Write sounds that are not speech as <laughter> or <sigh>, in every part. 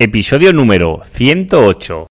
Episodio número 108.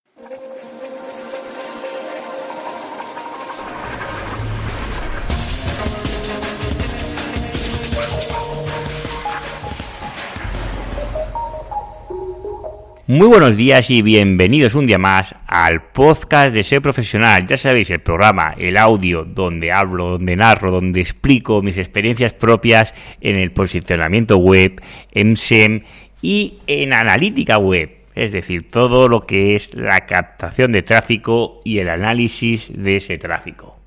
Muy buenos días y bienvenidos un día más al podcast de SEO Profesional. Ya sabéis, el programa, el audio, donde hablo, donde narro, donde explico mis experiencias propias en el posicionamiento web, en SEM y en analítica web. Es decir, todo lo que es la captación de tráfico y el análisis de ese tráfico.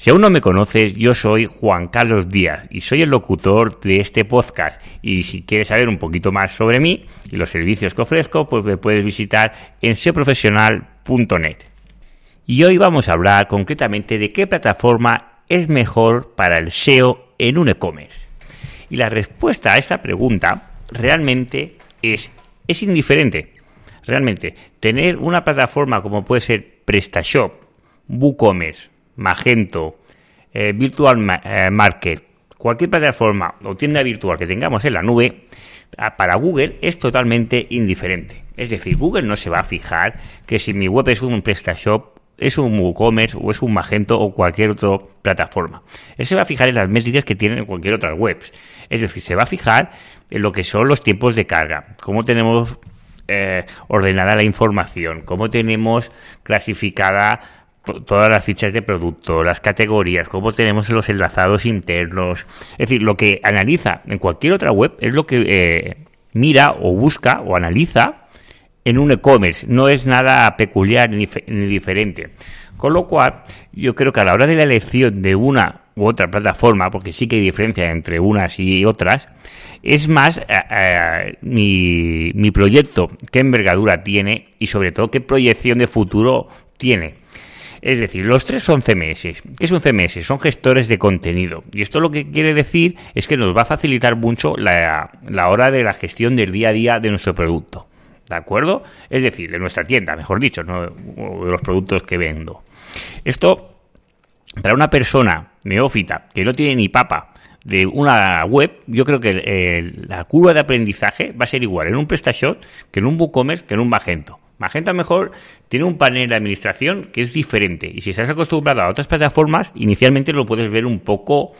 Si aún no me conoces, yo soy Juan Carlos Díaz y soy el locutor de este podcast. Y si quieres saber un poquito más sobre mí y los servicios que ofrezco, pues me puedes visitar en seoprofesional.net. Y hoy vamos a hablar concretamente de qué plataforma es mejor para el SEO en un e-commerce. Y la respuesta a esta pregunta realmente es, es indiferente. Realmente, tener una plataforma como puede ser PrestaShop, WooCommerce, Magento, eh, Virtual eh, Market, cualquier plataforma o tienda virtual que tengamos en la nube, para Google es totalmente indiferente. Es decir, Google no se va a fijar que si mi web es un PrestaShop, es un WooCommerce o es un Magento o cualquier otra plataforma. Él se va a fijar en las métricas que tienen cualquier otra web. Es decir, se va a fijar lo que son los tiempos de carga, cómo tenemos eh, ordenada la información, cómo tenemos clasificada todas las fichas de producto, las categorías, cómo tenemos los enlazados internos. Es decir, lo que analiza en cualquier otra web es lo que eh, mira o busca o analiza en un e-commerce. No es nada peculiar ni, diferente. Con lo cual, yo creo que a la hora de la elección de una u otra plataforma, porque sí que hay diferencia entre unas y otras, es más eh, eh, mi, mi proyecto, qué envergadura tiene y sobre todo qué proyección de futuro tiene. Es decir, los tres son CMS. ¿Qué es un CMS? Son gestores de contenido. Y esto lo que quiere decir es que nos va a facilitar mucho la, hora de la gestión del día a día de nuestro producto. ¿De acuerdo? Es decir, de nuestra tienda, mejor dicho, no de los productos que vendo. Esto, para una persona neófita que no tiene ni papa de una web, yo creo que la curva de aprendizaje va a ser igual en un PrestaShop que en un WooCommerce que en un Magento. Magento mejor tiene un panel de administración que es diferente y si estás acostumbrado a otras plataformas, inicialmente lo puedes ver un poco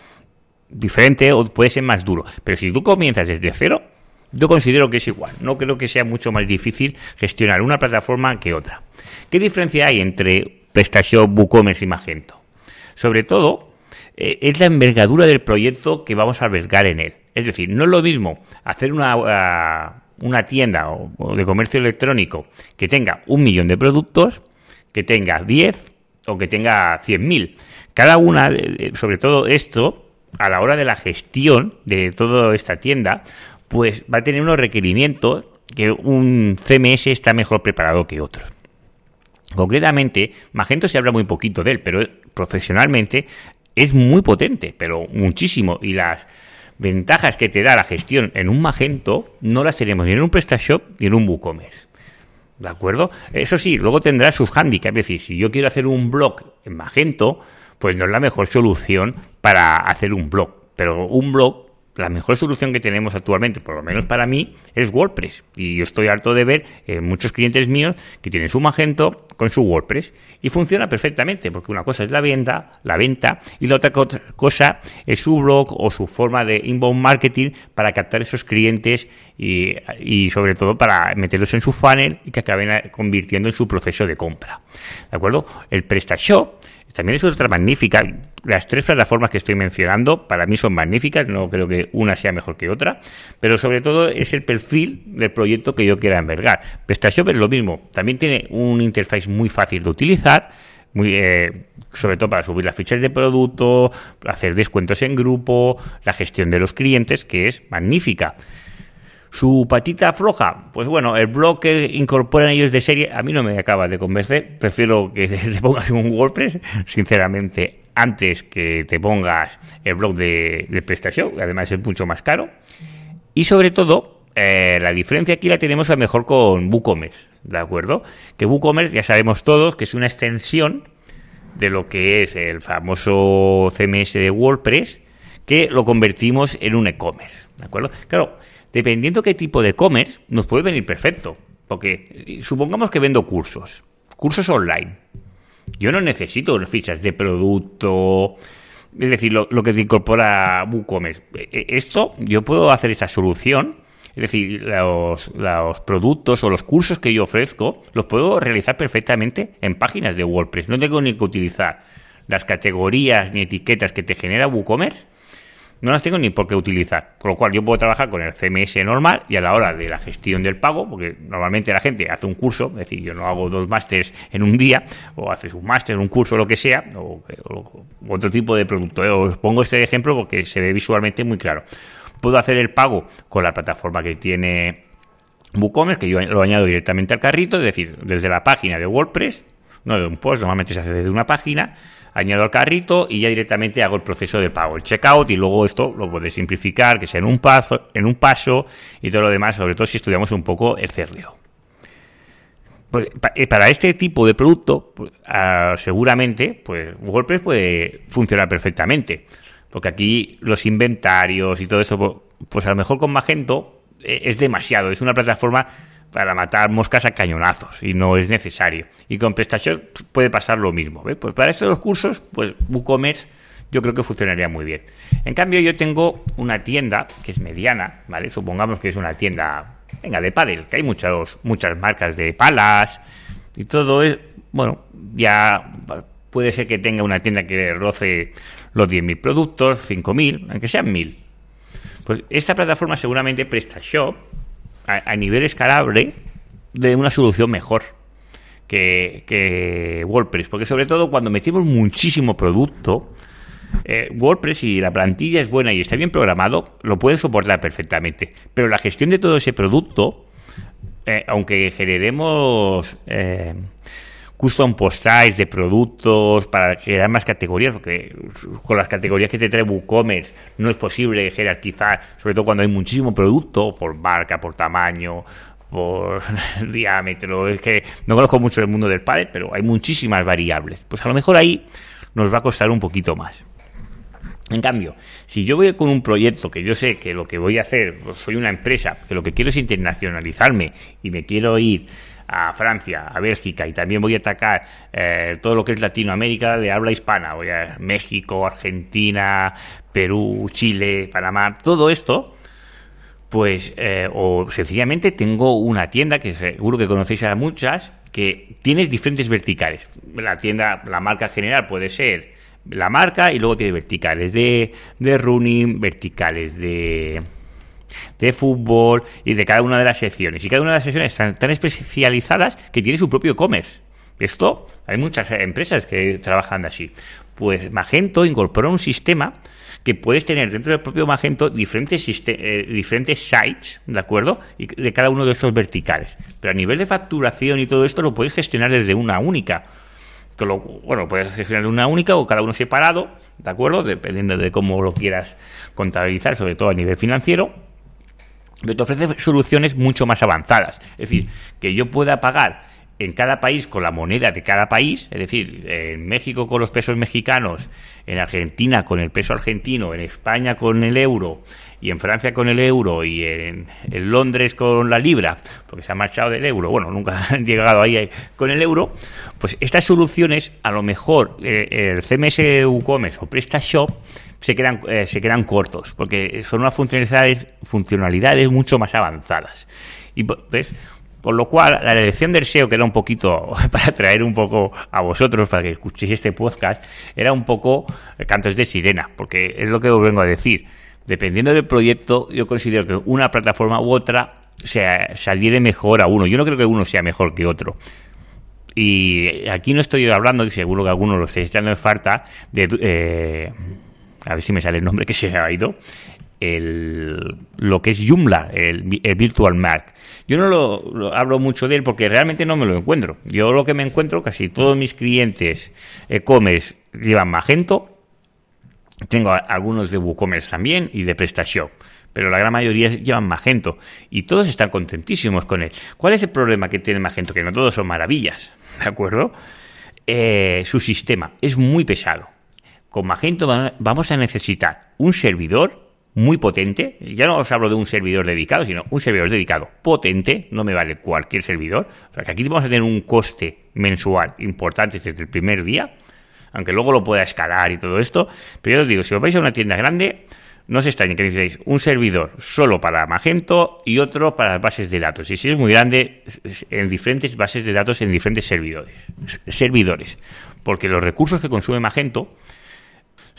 diferente o puede ser más duro. Pero si tú comienzas desde cero, yo considero que es igual. No creo que sea mucho más difícil gestionar una plataforma que otra. ¿Qué diferencia hay entre PrestaShop, WooCommerce y Magento? Sobre todo, eh, es la envergadura del proyecto que vamos a albergar en él. Es decir, no es lo mismo hacer una, una tienda o, de comercio electrónico que tenga un millón de productos, que tenga 10 o que tenga 100.000. Cada una, sobre todo esto, a la hora de la gestión de toda esta tienda, pues va a tener unos requerimientos que un CMS está mejor preparado que otros. Concretamente, Magento se habla muy poquito de él, pero profesionalmente es muy potente, pero muchísimo. Y las ventajas que te da la gestión en un Magento no las tenemos ni en un PrestaShop ni en un WooCommerce. ¿De acuerdo? Eso sí, luego tendrá sus handicaps. Es decir, si yo quiero hacer un blog en Magento, pues no es la mejor solución para hacer un blog. Pero un blog la mejor solución que tenemos actualmente, por lo menos para mí, es WordPress. Y yo estoy harto de ver eh, muchos clientes míos que tienen su Magento con su WordPress y funciona perfectamente, porque una cosa es la venta, la venta y la otra cosa es su blog o su forma de inbound marketing para captar esos clientes y, y sobre todo para meterlos en su funnel y que acaben convirtiendo en su proceso de compra. ¿De acuerdo? El PrestaShop también es otra magnífica. Las tres plataformas que estoy mencionando para mí son magníficas, no creo que una sea mejor que otra, pero sobre todo es el perfil del proyecto que yo quiera envergar. PrestaShop es lo mismo, también tiene un interface muy fácil de utilizar, muy, eh, sobre todo para subir las fichas de producto, hacer descuentos en grupo, la gestión de los clientes, que es magnífica. Su patita floja, pues bueno, el blog que incorporan ellos de serie a mí no me acaba de convencer. Prefiero que <laughs> te pongas un WordPress, sinceramente, antes que te pongas el blog de, de PrestaShop, además es mucho más caro. Y sobre todo, eh, la diferencia aquí la tenemos a mejor con WooCommerce, ¿de acuerdo? Que WooCommerce ya sabemos todos que es una extensión de lo que es el famoso CMS de WordPress, que lo convertimos en un e-commerce, ¿de acuerdo? Claro, dependiendo qué tipo de e-commerce, nos puede venir perfecto. Porque eh, supongamos que vendo cursos, cursos online. Yo no necesito fichas de producto, es decir, lo, que se incorpora WooCommerce. E, e, esto, yo puedo hacer esa solución, es decir, los, los, productos o los cursos que yo ofrezco, los puedo realizar perfectamente en páginas de WordPress. No tengo ni que utilizar las categorías ni etiquetas que te genera WooCommerce no las tengo ni por qué utilizar. Con lo cual yo puedo trabajar con el CMS normal y a la hora de la gestión del pago, porque normalmente la gente hace un curso, es decir, yo no hago dos másters en un día, o haces un máster, un curso, lo que sea, o, otro tipo de producto. ¿eh? Os pongo este ejemplo porque se ve visualmente muy claro. Puedo hacer el pago con la plataforma que tiene WooCommerce, que yo lo añado directamente al carrito, es decir, desde la página de WordPress, no un post, normalmente se hace desde una página, añado al carrito y ya directamente hago el proceso de pago, el checkout y luego esto lo puedes simplificar, que sea en un paso, en un paso y todo lo demás, sobre todo si estudiamos un poco el CRO. Pues, eh, para este tipo de producto, pues, ah, seguramente, pues WordPress puede funcionar perfectamente. Porque aquí los inventarios y todo pues, pues a lo mejor con Magento eh, es demasiado. Es una plataforma para matar moscas a cañonazos y no es necesario. Y con PrestaShop puede pasar lo mismo. Pues para estos cursos, pues WooCommerce yo creo que funcionaría muy bien. En cambio, yo tengo una tienda que es mediana, ¿vale? Supongamos que es una tienda, venga, de pádel, que hay muchas muchas marcas de palas y todo es, bueno, ya puede ser que tenga una tienda que roce los 10.000 productos, 5.000, aunque sean 1.000. Pues esta plataforma seguramente PrestaShop a, nivel escalable de una solución mejor que, WordPress, porque sobre todo cuando metemos muchísimo producto, eh, WordPress y la plantilla es buena y está bien programado, lo puede soportar perfectamente. Pero la gestión de todo ese producto, eh, aunque generemos eh, custom post de productos para crear más categorías, porque con las categorías que te trae WooCommerce no es posible jerarquizar, sobre todo cuando hay muchísimo producto, por marca, por tamaño, por <laughs> diámetro. Es que no conozco mucho el mundo del padre, pero hay muchísimas variables. Pues a lo mejor ahí nos va a costar un poquito más. En cambio, si yo voy con un proyecto que yo sé que lo que voy a hacer, pues soy una empresa, que lo que quiero es internacionalizarme y me quiero ir a Francia, a Bélgica y también voy a atacar eh, todo lo que es Latinoamérica de habla hispana, voy a México, Argentina, Perú, Chile, Panamá, todo esto, pues, eh, o sencillamente tengo una tienda que seguro que conocéis a muchas, que tiene diferentes verticales. La tienda, la marca general puede ser la marca y luego tiene verticales de, de running, verticales de de fútbol y de cada una de las secciones. Y cada una de las secciones están tan especializadas que tiene su propio e-commerce. Esto, hay muchas empresas que trabajan así. Pues Magento incorpora un sistema que puedes tener dentro del propio Magento diferentes, eh, diferentes sites, ¿de acuerdo? Y de cada uno de estos verticales. Pero a nivel de facturación y todo esto lo puedes gestionar desde una única. Bueno, puedes gestionar una única o cada uno separado, ¿de acuerdo? Dependiendo de cómo lo quieras contabilizar, sobre todo a nivel financiero pero te ofrece soluciones mucho más avanzadas. Es decir, que yo pueda pagar en cada país con la moneda de cada país, es decir, en México con los pesos mexicanos, en Argentina con el peso argentino, en España con el euro, y en Francia con el euro, y en, Londres con la libra, porque se ha marchado del euro, bueno, nunca <laughs> han llegado ahí con el euro, pues estas soluciones, a lo mejor eh, el CMS WooCommerce o PrestaShop, se quedan, eh, se quedan cortos, porque son unas funcionalidades, funcionalidades mucho más avanzadas. Y pues, por lo cual, la elección del SEO, que era un poquito <laughs> para traer un poco a vosotros, para que escuchéis este podcast, era un poco cantos de sirena, porque es lo que os vengo a decir. Dependiendo del proyecto, yo considero que una plataforma u otra se saliere mejor a uno. Yo no creo que uno sea mejor que otro. Y aquí no estoy hablando, y seguro que algunos lo estáis echando en falta, de. Eh, a ver si me sale el nombre que se ha ido, el, lo que es Joomla, el, Virtual Mac. Yo no lo, hablo mucho de él porque realmente no me lo encuentro. Yo lo que me encuentro, casi todos mis clientes e-commerce llevan Magento, tengo algunos de WooCommerce también y de PrestaShop, pero la gran mayoría llevan Magento y todos están contentísimos con él. ¿Cuál es el problema que tiene Magento? Que no todos son maravillas, <laughs> ¿de acuerdo? Eh, su sistema es muy pesado con Magento vamos a necesitar un servidor muy potente. Ya no os hablo de un servidor dedicado, sino un servidor dedicado potente. No me vale cualquier servidor. O sea que aquí vamos a tener un coste mensual importante desde el primer día. Aunque luego lo pueda escalar y todo esto. Pero yo os digo, si os vais a una tienda grande, no se extrañe que necesitéis un servidor solo para Magento y otro para las bases de datos. Y si es muy grande, en diferentes bases de datos, en diferentes servidores. servidores. Porque los recursos que consume Magento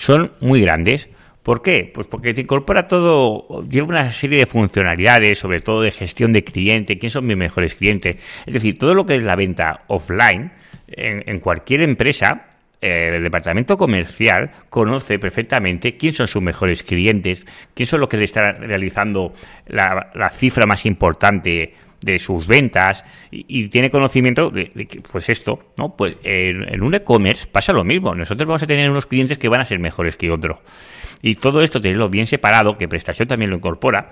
son muy grandes. ¿Por qué? Pues porque te incorpora todo, lleva una serie de funcionalidades, sobre todo de gestión de cliente, quién son mis mejores clientes. Es decir, todo lo que es la venta offline en, cualquier empresa, eh, el departamento comercial conoce perfectamente quién son sus mejores clientes, quién son los que le están realizando la, la cifra más importante de sus ventas y, tiene conocimiento de, que, pues esto, ¿no? Pues en, un e-commerce pasa lo mismo. Nosotros vamos a tener unos clientes que van a ser mejores que otros. Y todo esto, tenerlo bien separado, que prestación también lo incorpora,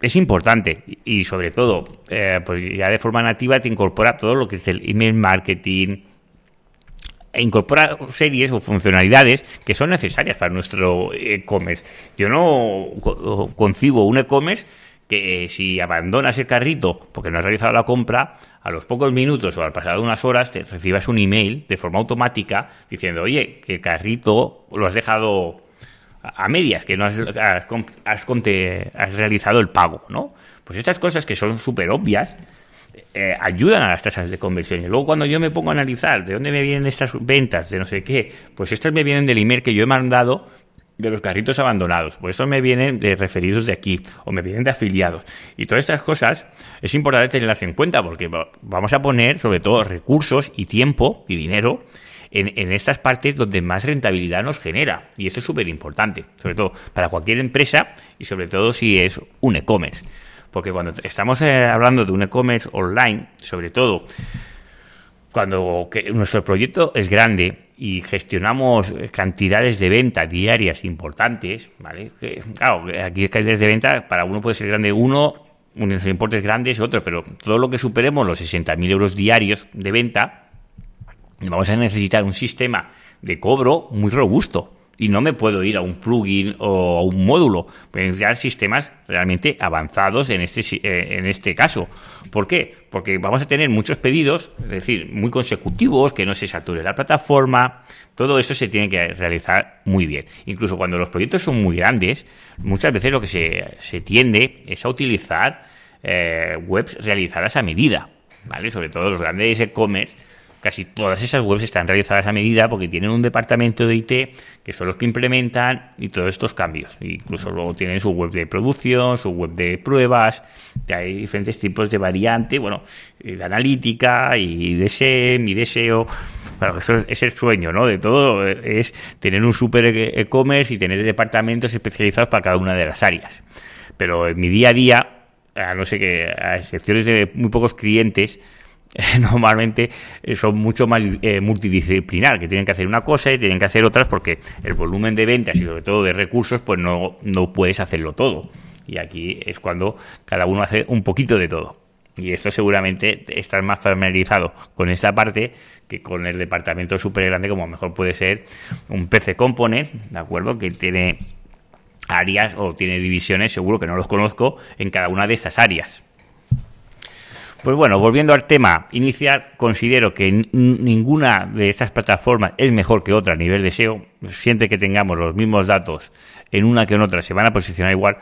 es importante y sobre todo, eh, pues ya de forma nativa te incorpora todo lo que es el email marketing, e incorpora series o funcionalidades que son necesarias para nuestro e-commerce. Yo no concibo un e-commerce que eh, si abandonas el carrito porque no has realizado la compra, a los pocos minutos o al pasar unas horas te recibas un email de forma automática diciendo, oye, que el carrito lo has dejado a medias, que no has, has, realizado el pago, ¿no? Pues estas cosas que son súper obvias eh, ayudan a las tasas de conversión. Y luego cuando yo me pongo a analizar de dónde me vienen estas ventas, de no sé qué, pues estas me vienen del email que yo he mandado de los carritos abandonados. Por eso me vienen de referidos de aquí o me vienen de afiliados. Y todas estas cosas es importante tenerlas en cuenta porque vamos a poner sobre todo recursos y tiempo y dinero en, en estas partes donde más rentabilidad nos genera. Y eso es súper importante, sobre todo para cualquier empresa y sobre todo si es un e-commerce. Porque cuando estamos eh, hablando de un e-commerce online, sobre todo cuando nuestro proyecto es grande y gestionamos cantidades de venta diarias importantes, ¿vale? claro, aquí cantidades de venta para uno puede ser grande uno, unos importes grandes otro, pero todo lo que superemos los 60.000 euros diarios de venta, vamos a necesitar un sistema de cobro muy robusto y no me puedo ir a un plugin o a un módulo. Pueden ser sistemas realmente avanzados en este, eh, en este caso. ¿Por qué? Porque vamos a tener muchos pedidos, es decir, muy consecutivos, que no se sature la plataforma. Todo esto se tiene que realizar muy bien. Incluso cuando los proyectos son muy grandes, muchas veces lo que se, se tiende es a utilizar eh, webs realizadas a medida. ¿Vale? Sobre todo los grandes e-commerce casi todas esas webs están realizadas a medida porque tienen un departamento de IT que son los que implementan y todos estos cambios. Incluso luego tienen su web de producción, su web de pruebas, hay diferentes tipos de variante, bueno, de analítica y de SEM y de SEO. Bueno, eso es el sueño, ¿no? De todo es tener un super e-commerce y tener departamentos especializados para cada una de las áreas. Pero en mi día a día, a no sé que, a excepciones de muy pocos clientes, <laughs> normalmente eh, son mucho más eh, multidisciplinar, que tienen que hacer una cosa y tienen que hacer otras porque el volumen de ventas y sobre todo de recursos, pues no, no puedes hacerlo todo. Y aquí es cuando cada uno hace un poquito de todo. Y esto seguramente estás más familiarizado con esta parte que con el departamento súper grande, como mejor puede ser un PC Component, ¿de acuerdo? Que tiene áreas o tiene divisiones, seguro que no los conozco, en cada una de estas áreas. Pues bueno, volviendo al tema inicial, considero que ninguna de estas plataformas es mejor que otra a nivel de SEO. Siempre que tengamos los mismos datos en una que en otra se van a posicionar igual.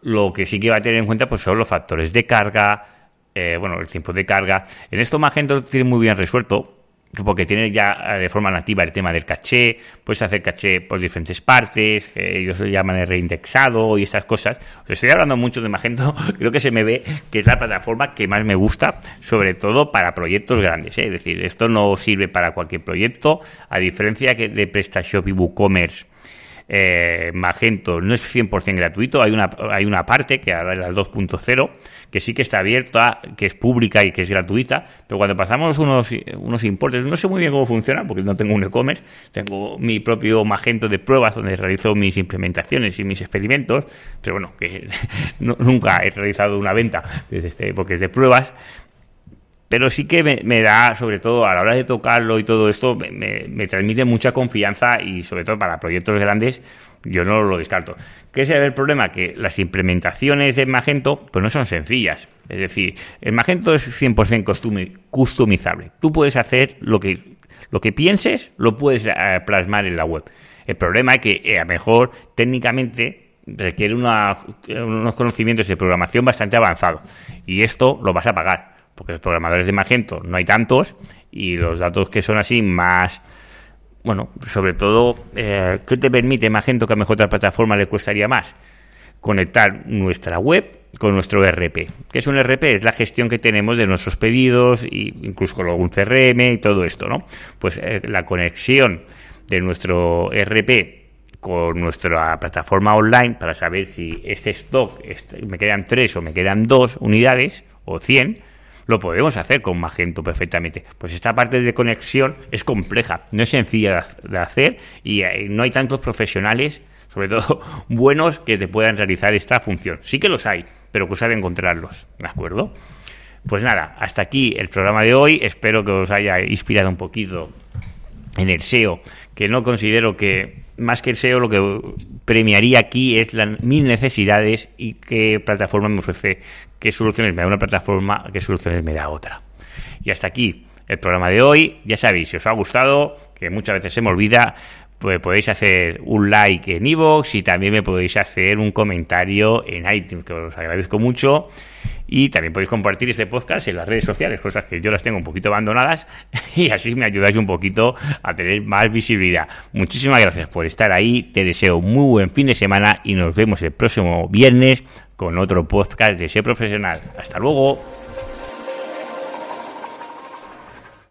Lo que sí que va a tener en cuenta pues son los factores de carga, eh, bueno, el tiempo de carga. En esto Magento tiene muy bien resuelto porque tiene ya eh, de forma nativa el tema del caché, puedes hacer caché por diferentes partes, ellos lo llaman el reindexado y estas cosas. Os estoy hablando mucho de Magento, <laughs> creo que se me ve que es la plataforma que más me gusta, sobre todo para proyectos grandes. ¿eh? Es decir, esto no sirve para cualquier proyecto, a diferencia que de PrestaShop y WooCommerce eh, Magento no es 100% gratuito, hay una, hay una parte que ahora es la 2.0 que sí que está abierta, que es pública y que es gratuita, pero cuando pasamos unos, unos importes, no sé muy bien cómo funciona porque no tengo un e-commerce, tengo mi propio Magento de pruebas donde realizo mis implementaciones y mis experimentos, pero bueno, que <laughs> nunca he realizado una venta desde este, porque es de pruebas, pero sí que me, da, sobre todo a la hora de tocarlo y todo esto, me, transmite mucha confianza y sobre todo para proyectos grandes yo no lo descarto. ¿Qué es el problema? Que las implementaciones de Magento pues no son sencillas. Es decir, el Magento es 100% customizable. Tú puedes hacer lo que, lo que pienses, lo puedes eh, plasmar en la web. El problema es que eh, a lo mejor técnicamente requiere unos conocimientos de programación bastante avanzados. Y esto lo vas a pagar porque los programadores de Magento no hay tantos y los datos que son así más bueno, sobre todo, eh, ¿qué te permite Magento que a mejor otra plataforma le costaría más? Conectar nuestra web con nuestro RP. ¿Qué es un RP? Es la gestión que tenemos de nuestros pedidos, e incluso con algún CRM y todo esto, ¿no? Pues eh, la conexión de nuestro RP con nuestra plataforma online para saber si este stock este, me quedan tres o me quedan dos unidades o 100 lo podemos hacer con Magento perfectamente. Pues esta parte de conexión es compleja, no es sencilla de hacer y eh, no hay tantos profesionales, sobre todo <laughs> buenos, que te puedan realizar esta función. Sí que los hay, pero cosa de encontrarlos, ¿de acuerdo? Pues nada, hasta aquí el programa de hoy. Espero que os haya inspirado un poquito en el SEO, que no considero que más que el SEO lo que premiaría aquí es mis necesidades y qué plataforma me ofrece, qué soluciones me da una plataforma, qué soluciones me da otra. Y hasta aquí el programa de hoy. Ya sabéis, si os ha gustado, que muchas veces se me olvida, pues podéis hacer un like en iVoox y también me podéis hacer un comentario en iTunes, que os agradezco mucho. Y también podéis compartir este podcast en las redes sociales, cosas que yo las tengo un poquito abandonadas <laughs> y así me ayudáis un poquito a tener más visibilidad. Muchísimas gracias por estar ahí, te deseo muy buen fin de semana y nos vemos el próximo viernes con otro podcast de Ser Profesional. Hasta luego.